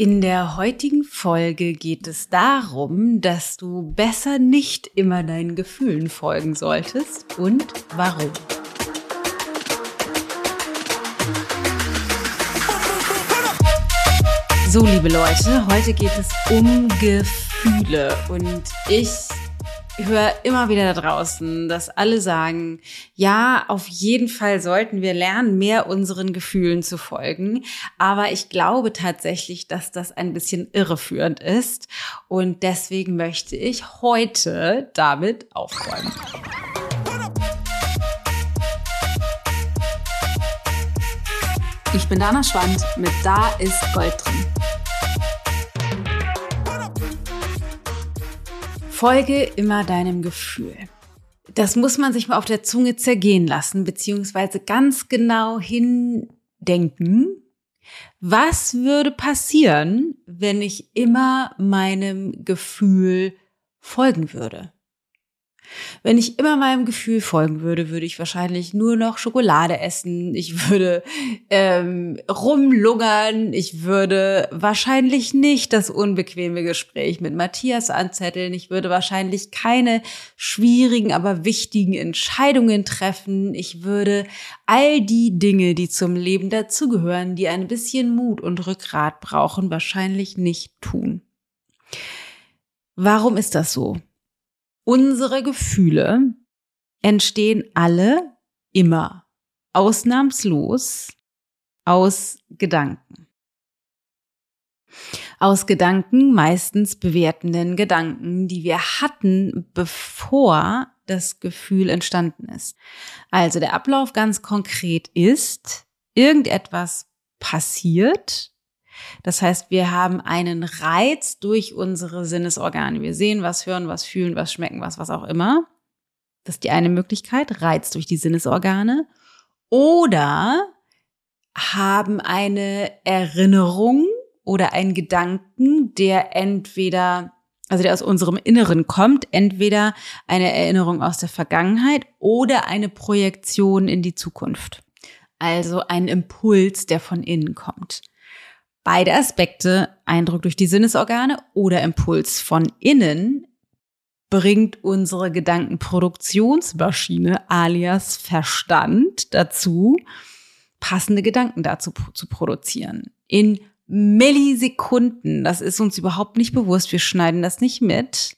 In der heutigen Folge geht es darum, dass du besser nicht immer deinen Gefühlen folgen solltest und warum. So, liebe Leute, heute geht es um Gefühle und ich höre immer wieder da draußen, dass alle sagen, ja, auf jeden Fall sollten wir lernen, mehr unseren Gefühlen zu folgen. Aber ich glaube tatsächlich, dass das ein bisschen irreführend ist. Und deswegen möchte ich heute damit aufräumen. Ich bin Dana Schwand mit Da ist Gold drin. Folge immer deinem Gefühl. Das muss man sich mal auf der Zunge zergehen lassen, beziehungsweise ganz genau hindenken. Was würde passieren, wenn ich immer meinem Gefühl folgen würde? Wenn ich immer meinem Gefühl folgen würde, würde ich wahrscheinlich nur noch Schokolade essen. Ich würde ähm, rumlungern. Ich würde wahrscheinlich nicht das unbequeme Gespräch mit Matthias anzetteln. Ich würde wahrscheinlich keine schwierigen, aber wichtigen Entscheidungen treffen. Ich würde all die Dinge, die zum Leben dazugehören, die ein bisschen Mut und Rückgrat brauchen, wahrscheinlich nicht tun. Warum ist das so? Unsere Gefühle entstehen alle immer, ausnahmslos, aus Gedanken. Aus Gedanken, meistens bewertenden Gedanken, die wir hatten, bevor das Gefühl entstanden ist. Also der Ablauf ganz konkret ist, irgendetwas passiert das heißt, wir haben einen Reiz durch unsere Sinnesorgane. Wir sehen was, hören was, fühlen was, schmecken was, was auch immer. Das ist die eine Möglichkeit, Reiz durch die Sinnesorgane. Oder haben eine Erinnerung oder einen Gedanken, der entweder, also der aus unserem Inneren kommt, entweder eine Erinnerung aus der Vergangenheit oder eine Projektion in die Zukunft. Also ein Impuls, der von innen kommt. Beide Aspekte, Eindruck durch die Sinnesorgane oder Impuls von innen, bringt unsere Gedankenproduktionsmaschine alias Verstand dazu, passende Gedanken dazu zu produzieren. In Millisekunden. Das ist uns überhaupt nicht bewusst. Wir schneiden das nicht mit.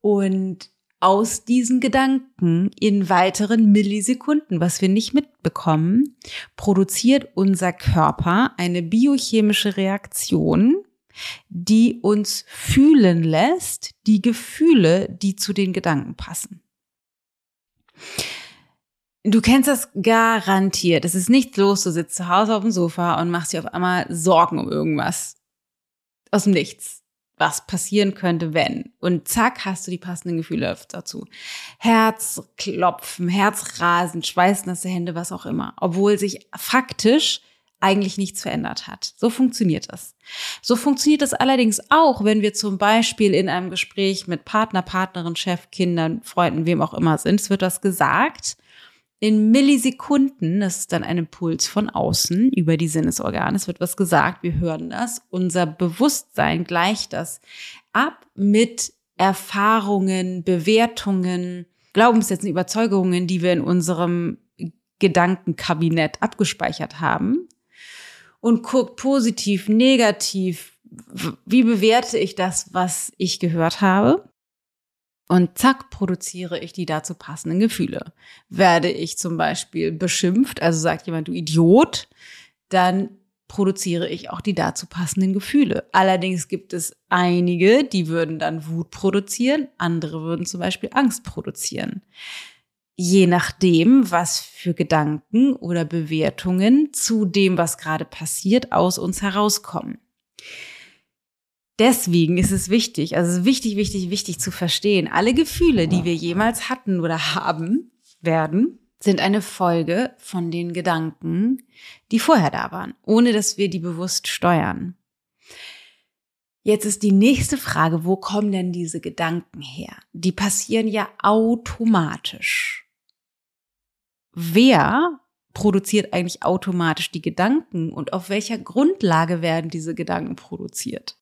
Und aus diesen Gedanken in weiteren Millisekunden, was wir nicht mitbekommen, produziert unser Körper eine biochemische Reaktion, die uns fühlen lässt, die Gefühle, die zu den Gedanken passen. Du kennst das garantiert. Es ist nichts los. Du sitzt zu Hause auf dem Sofa und machst dir auf einmal Sorgen um irgendwas. Aus dem Nichts was passieren könnte, wenn. Und zack, hast du die passenden Gefühle dazu. Herzklopfen, Herzrasen, schweißnasse Hände, was auch immer. Obwohl sich faktisch eigentlich nichts verändert hat. So funktioniert das. So funktioniert das allerdings auch, wenn wir zum Beispiel in einem Gespräch mit Partner, Partnerin, Chef, Kindern, Freunden, wem auch immer sind. Es wird was gesagt in Millisekunden, das ist dann ein Impuls von außen über die Sinnesorgane, es wird was gesagt, wir hören das, unser Bewusstsein gleicht das ab mit Erfahrungen, Bewertungen, Glaubenssätzen, Überzeugungen, die wir in unserem Gedankenkabinett abgespeichert haben und guckt positiv, negativ, wie bewerte ich das, was ich gehört habe? Und zack, produziere ich die dazu passenden Gefühle. Werde ich zum Beispiel beschimpft, also sagt jemand, du Idiot, dann produziere ich auch die dazu passenden Gefühle. Allerdings gibt es einige, die würden dann Wut produzieren, andere würden zum Beispiel Angst produzieren. Je nachdem, was für Gedanken oder Bewertungen zu dem, was gerade passiert, aus uns herauskommen. Deswegen ist es wichtig, also wichtig, wichtig, wichtig zu verstehen, alle Gefühle, die wir jemals hatten oder haben werden, sind eine Folge von den Gedanken, die vorher da waren, ohne dass wir die bewusst steuern. Jetzt ist die nächste Frage, wo kommen denn diese Gedanken her? Die passieren ja automatisch. Wer produziert eigentlich automatisch die Gedanken und auf welcher Grundlage werden diese Gedanken produziert?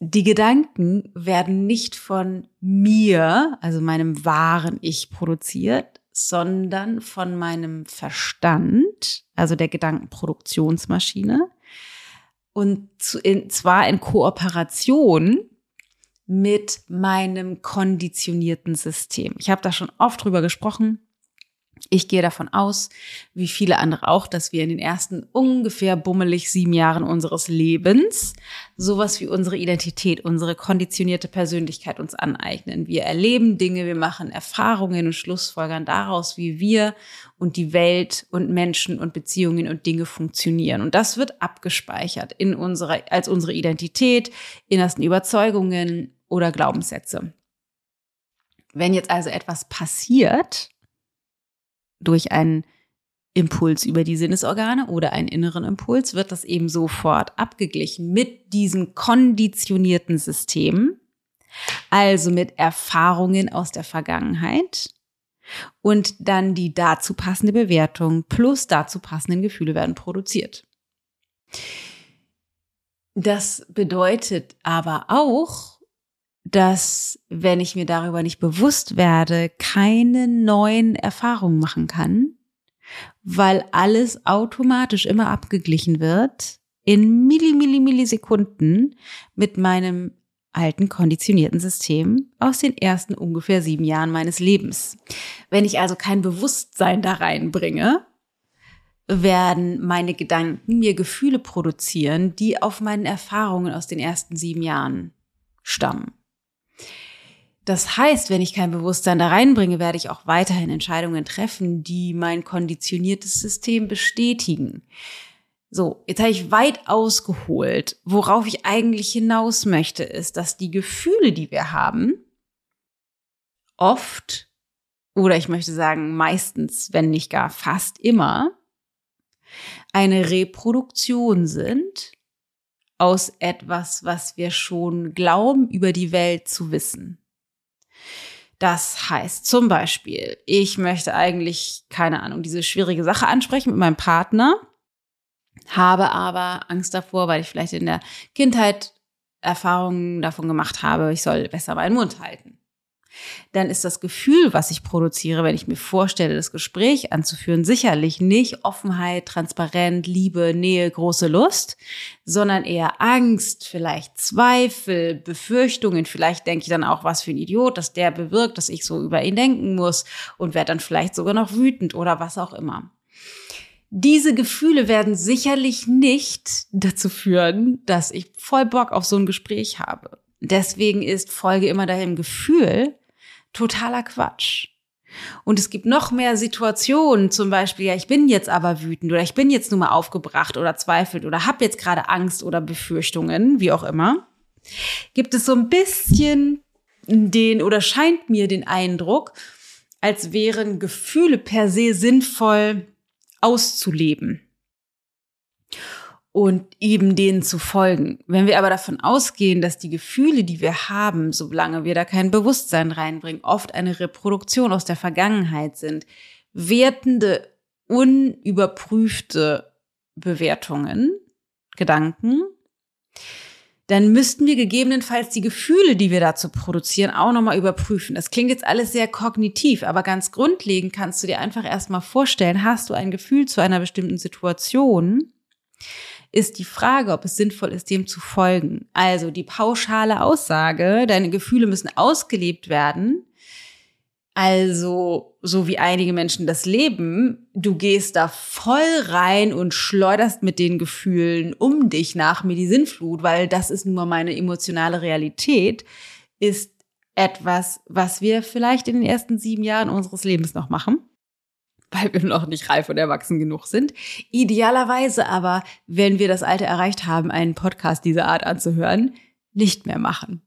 Die Gedanken werden nicht von mir, also meinem wahren Ich produziert, sondern von meinem Verstand, also der Gedankenproduktionsmaschine, und zwar in Kooperation mit meinem konditionierten System. Ich habe da schon oft drüber gesprochen. Ich gehe davon aus, wie viele andere auch, dass wir in den ersten ungefähr bummelig sieben Jahren unseres Lebens sowas wie unsere Identität, unsere konditionierte Persönlichkeit uns aneignen. Wir erleben Dinge, wir machen Erfahrungen und Schlussfolgern daraus, wie wir und die Welt und Menschen und Beziehungen und Dinge funktionieren. Und das wird abgespeichert in unserer, als unsere Identität, innersten Überzeugungen oder Glaubenssätze. Wenn jetzt also etwas passiert, durch einen Impuls über die Sinnesorgane oder einen inneren Impuls wird das eben sofort abgeglichen mit diesem konditionierten System, also mit Erfahrungen aus der Vergangenheit und dann die dazu passende Bewertung plus dazu passenden Gefühle werden produziert. Das bedeutet aber auch, dass wenn ich mir darüber nicht bewusst werde, keine neuen Erfahrungen machen kann, weil alles automatisch immer abgeglichen wird in Milli, Milli, Millisekunden mit meinem alten konditionierten System aus den ersten ungefähr sieben Jahren meines Lebens. Wenn ich also kein Bewusstsein da reinbringe, werden meine Gedanken mir Gefühle produzieren, die auf meinen Erfahrungen aus den ersten sieben Jahren stammen. Das heißt, wenn ich kein Bewusstsein da reinbringe, werde ich auch weiterhin Entscheidungen treffen, die mein konditioniertes System bestätigen. So, jetzt habe ich weit ausgeholt. Worauf ich eigentlich hinaus möchte, ist, dass die Gefühle, die wir haben, oft, oder ich möchte sagen meistens, wenn nicht gar fast immer, eine Reproduktion sind aus etwas, was wir schon glauben, über die Welt zu wissen. Das heißt zum Beispiel, ich möchte eigentlich, keine Ahnung, diese schwierige Sache ansprechen mit meinem Partner, habe aber Angst davor, weil ich vielleicht in der Kindheit Erfahrungen davon gemacht habe, ich soll besser meinen Mund halten dann ist das Gefühl, was ich produziere, wenn ich mir vorstelle, das Gespräch anzuführen, sicherlich nicht Offenheit, Transparent, Liebe, Nähe, große Lust, sondern eher Angst, vielleicht Zweifel, Befürchtungen. Vielleicht denke ich dann auch, was für ein Idiot, dass der bewirkt, dass ich so über ihn denken muss und werde dann vielleicht sogar noch wütend oder was auch immer. Diese Gefühle werden sicherlich nicht dazu führen, dass ich voll Bock auf so ein Gespräch habe. Deswegen ist Folge immer dahin Gefühl totaler Quatsch. Und es gibt noch mehr Situationen, zum Beispiel, ja, ich bin jetzt aber wütend oder ich bin jetzt nur mal aufgebracht oder zweifelt oder habe jetzt gerade Angst oder Befürchtungen, wie auch immer. Gibt es so ein bisschen den oder scheint mir den Eindruck, als wären Gefühle per se sinnvoll auszuleben und eben denen zu folgen. Wenn wir aber davon ausgehen, dass die Gefühle, die wir haben, solange wir da kein Bewusstsein reinbringen, oft eine Reproduktion aus der Vergangenheit sind, wertende, unüberprüfte Bewertungen, Gedanken, dann müssten wir gegebenenfalls die Gefühle, die wir dazu produzieren, auch nochmal überprüfen. Das klingt jetzt alles sehr kognitiv, aber ganz grundlegend kannst du dir einfach erstmal vorstellen, hast du ein Gefühl zu einer bestimmten Situation, ist die Frage, ob es sinnvoll ist, dem zu folgen. Also die pauschale Aussage, deine Gefühle müssen ausgelebt werden. Also, so wie einige Menschen das leben, du gehst da voll rein und schleuderst mit den Gefühlen um dich nach mir die Sinnflut, weil das ist mal meine emotionale Realität, ist etwas, was wir vielleicht in den ersten sieben Jahren unseres Lebens noch machen weil wir noch nicht reif und erwachsen genug sind. Idealerweise aber, wenn wir das Alter erreicht haben, einen Podcast dieser Art anzuhören, nicht mehr machen.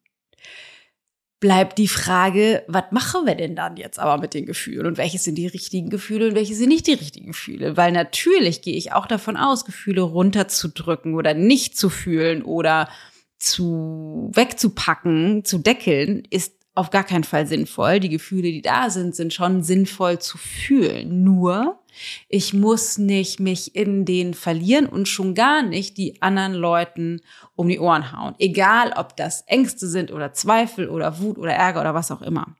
Bleibt die Frage, was machen wir denn dann jetzt aber mit den Gefühlen und welche sind die richtigen Gefühle und welche sind nicht die richtigen Gefühle? Weil natürlich gehe ich auch davon aus, Gefühle runterzudrücken oder nicht zu fühlen oder zu wegzupacken, zu deckeln, ist auf gar keinen Fall sinnvoll. Die Gefühle, die da sind, sind schon sinnvoll zu fühlen. Nur, ich muss nicht mich in den verlieren und schon gar nicht die anderen Leuten um die Ohren hauen. Egal, ob das Ängste sind oder Zweifel oder Wut oder Ärger oder was auch immer.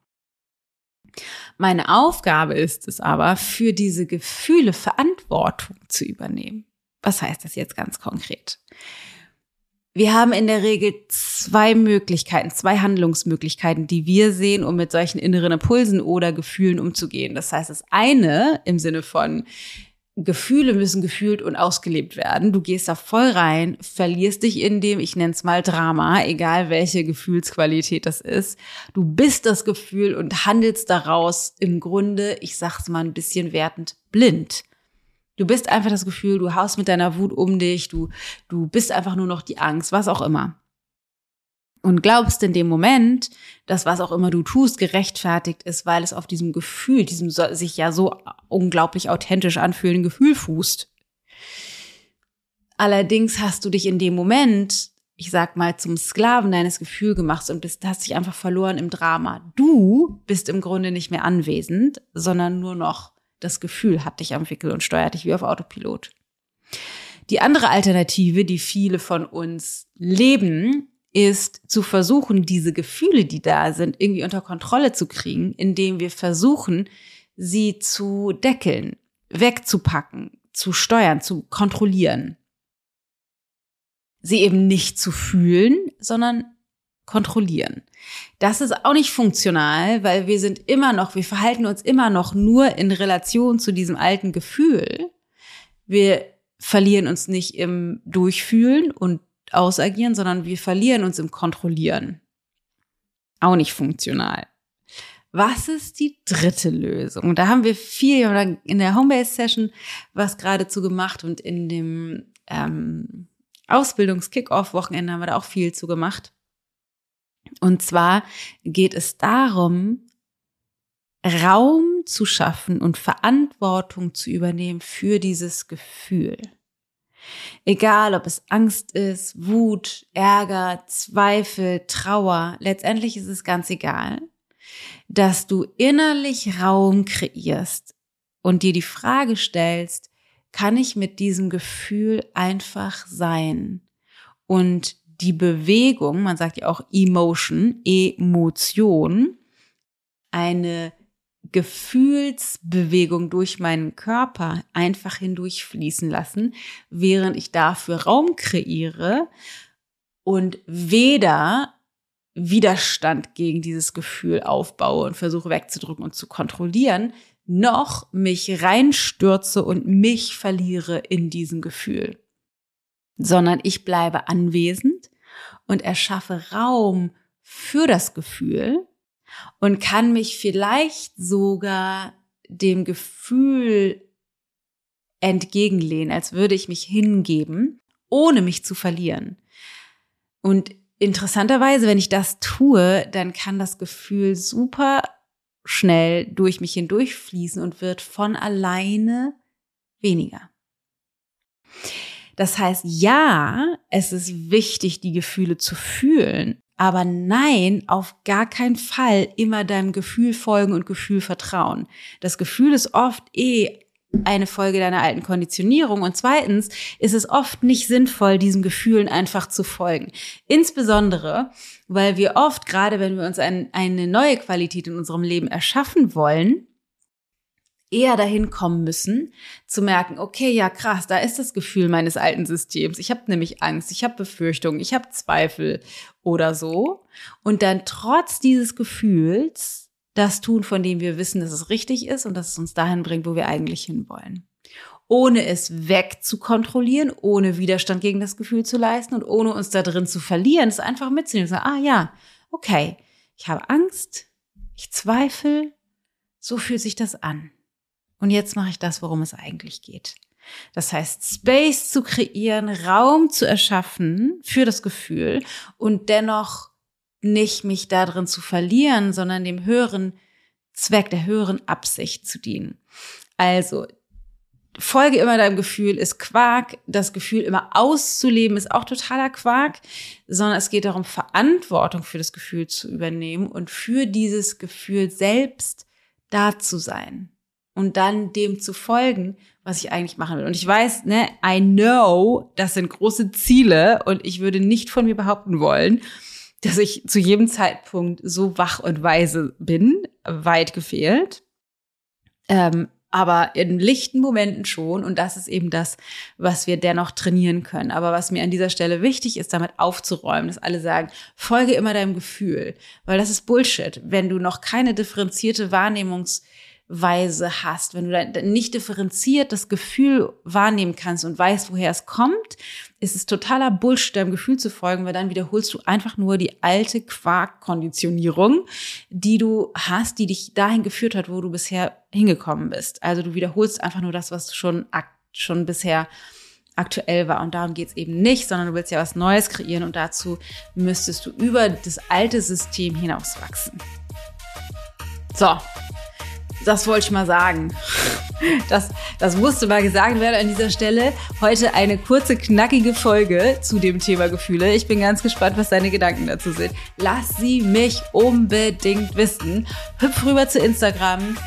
Meine Aufgabe ist es aber, für diese Gefühle Verantwortung zu übernehmen. Was heißt das jetzt ganz konkret? Wir haben in der Regel zwei Möglichkeiten, zwei Handlungsmöglichkeiten, die wir sehen, um mit solchen inneren Impulsen oder Gefühlen umzugehen. Das heißt, das eine im Sinne von Gefühle müssen gefühlt und ausgelebt werden. Du gehst da voll rein, verlierst dich in dem, ich nenne es mal Drama, egal welche Gefühlsqualität das ist. Du bist das Gefühl und handelst daraus im Grunde, ich sag's mal ein bisschen wertend, blind. Du bist einfach das Gefühl, du haust mit deiner Wut um dich, du, du bist einfach nur noch die Angst, was auch immer. Und glaubst in dem Moment, dass was auch immer du tust, gerechtfertigt ist, weil es auf diesem Gefühl, diesem sich ja so unglaublich authentisch anfühlenden Gefühl fußt. Allerdings hast du dich in dem Moment, ich sag mal, zum Sklaven deines Gefühls gemacht und bist, hast dich einfach verloren im Drama. Du bist im Grunde nicht mehr anwesend, sondern nur noch das Gefühl hat dich am Wickel und steuert dich wie auf Autopilot. Die andere Alternative, die viele von uns leben, ist zu versuchen, diese Gefühle, die da sind, irgendwie unter Kontrolle zu kriegen, indem wir versuchen, sie zu deckeln, wegzupacken, zu steuern, zu kontrollieren. Sie eben nicht zu fühlen, sondern kontrollieren. Das ist auch nicht funktional, weil wir sind immer noch, wir verhalten uns immer noch nur in Relation zu diesem alten Gefühl. Wir verlieren uns nicht im Durchfühlen und Ausagieren, sondern wir verlieren uns im Kontrollieren. Auch nicht funktional. Was ist die dritte Lösung? Da haben wir viel in der Homebase-Session was geradezu gemacht und in dem ähm, Ausbildungs-Kick-Off-Wochenende haben wir da auch viel zu gemacht. Und zwar geht es darum, Raum zu schaffen und Verantwortung zu übernehmen für dieses Gefühl. Egal, ob es Angst ist, Wut, Ärger, Zweifel, Trauer, letztendlich ist es ganz egal, dass du innerlich Raum kreierst und dir die Frage stellst, kann ich mit diesem Gefühl einfach sein und die Bewegung, man sagt ja auch Emotion, Emotion, eine Gefühlsbewegung durch meinen Körper einfach hindurchfließen lassen, während ich dafür Raum kreiere und weder Widerstand gegen dieses Gefühl aufbaue und versuche wegzudrücken und zu kontrollieren, noch mich reinstürze und mich verliere in diesem Gefühl sondern ich bleibe anwesend und erschaffe Raum für das Gefühl und kann mich vielleicht sogar dem Gefühl entgegenlehnen, als würde ich mich hingeben, ohne mich zu verlieren. Und interessanterweise, wenn ich das tue, dann kann das Gefühl super schnell durch mich hindurchfließen und wird von alleine weniger. Das heißt, ja, es ist wichtig, die Gefühle zu fühlen, aber nein, auf gar keinen Fall immer deinem Gefühl folgen und Gefühl vertrauen. Das Gefühl ist oft eh eine Folge deiner alten Konditionierung. Und zweitens ist es oft nicht sinnvoll, diesen Gefühlen einfach zu folgen. Insbesondere, weil wir oft, gerade wenn wir uns ein, eine neue Qualität in unserem Leben erschaffen wollen, eher dahin kommen müssen, zu merken, okay, ja krass, da ist das Gefühl meines alten Systems. Ich habe nämlich Angst, ich habe Befürchtungen, ich habe Zweifel oder so. Und dann trotz dieses Gefühls das tun, von dem wir wissen, dass es richtig ist und dass es uns dahin bringt, wo wir eigentlich hinwollen. Ohne es wegzukontrollieren, ohne Widerstand gegen das Gefühl zu leisten und ohne uns da drin zu verlieren, es einfach mitzunehmen sagen, ah ja, okay, ich habe Angst, ich zweifle, so fühlt sich das an. Und jetzt mache ich das, worum es eigentlich geht. Das heißt, Space zu kreieren, Raum zu erschaffen für das Gefühl und dennoch nicht mich darin zu verlieren, sondern dem höheren Zweck, der höheren Absicht zu dienen. Also, Folge immer deinem Gefühl ist Quark. Das Gefühl immer auszuleben ist auch totaler Quark, sondern es geht darum, Verantwortung für das Gefühl zu übernehmen und für dieses Gefühl selbst da zu sein und dann dem zu folgen, was ich eigentlich machen will. Und ich weiß, ne, I know, das sind große Ziele und ich würde nicht von mir behaupten wollen, dass ich zu jedem Zeitpunkt so wach und weise bin, weit gefehlt. Ähm, aber in lichten Momenten schon. Und das ist eben das, was wir dennoch trainieren können. Aber was mir an dieser Stelle wichtig ist, damit aufzuräumen, dass alle sagen, folge immer deinem Gefühl. Weil das ist Bullshit. Wenn du noch keine differenzierte Wahrnehmungs- Weise hast, wenn du nicht differenziert das Gefühl wahrnehmen kannst und weißt, woher es kommt, ist es totaler Bullshit, deinem Gefühl zu folgen, weil dann wiederholst du einfach nur die alte Quark-Konditionierung, die du hast, die dich dahin geführt hat, wo du bisher hingekommen bist. Also du wiederholst einfach nur das, was schon, schon bisher aktuell war. Und darum geht's eben nicht, sondern du willst ja was Neues kreieren und dazu müsstest du über das alte System hinauswachsen. So, das wollte ich mal sagen. Das, das musste mal gesagt werden an dieser Stelle. Heute eine kurze, knackige Folge zu dem Thema Gefühle. Ich bin ganz gespannt, was deine Gedanken dazu sind. Lass sie mich unbedingt wissen. Hüpf rüber zu Instagram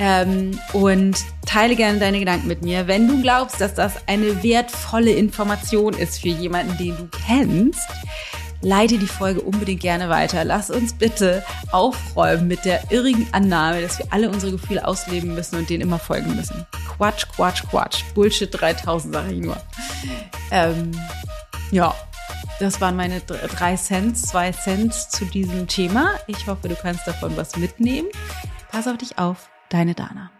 ähm, und teile gerne deine Gedanken mit mir. Wenn du glaubst, dass das eine wertvolle Information ist für jemanden, den du kennst, leite die Folge unbedingt gerne weiter. Lass uns bitte aufräumen mit der irrigen Annahme, dass wir alle unsere Gefühle ausleben müssen und denen immer folgen müssen. Quatsch, Quatsch, Quatsch. Bullshit 3000, sage ich nur. Ähm, ja, das waren meine drei Cents, zwei Cents zu diesem Thema. Ich hoffe, du kannst davon was mitnehmen. Pass auf dich auf, deine Dana.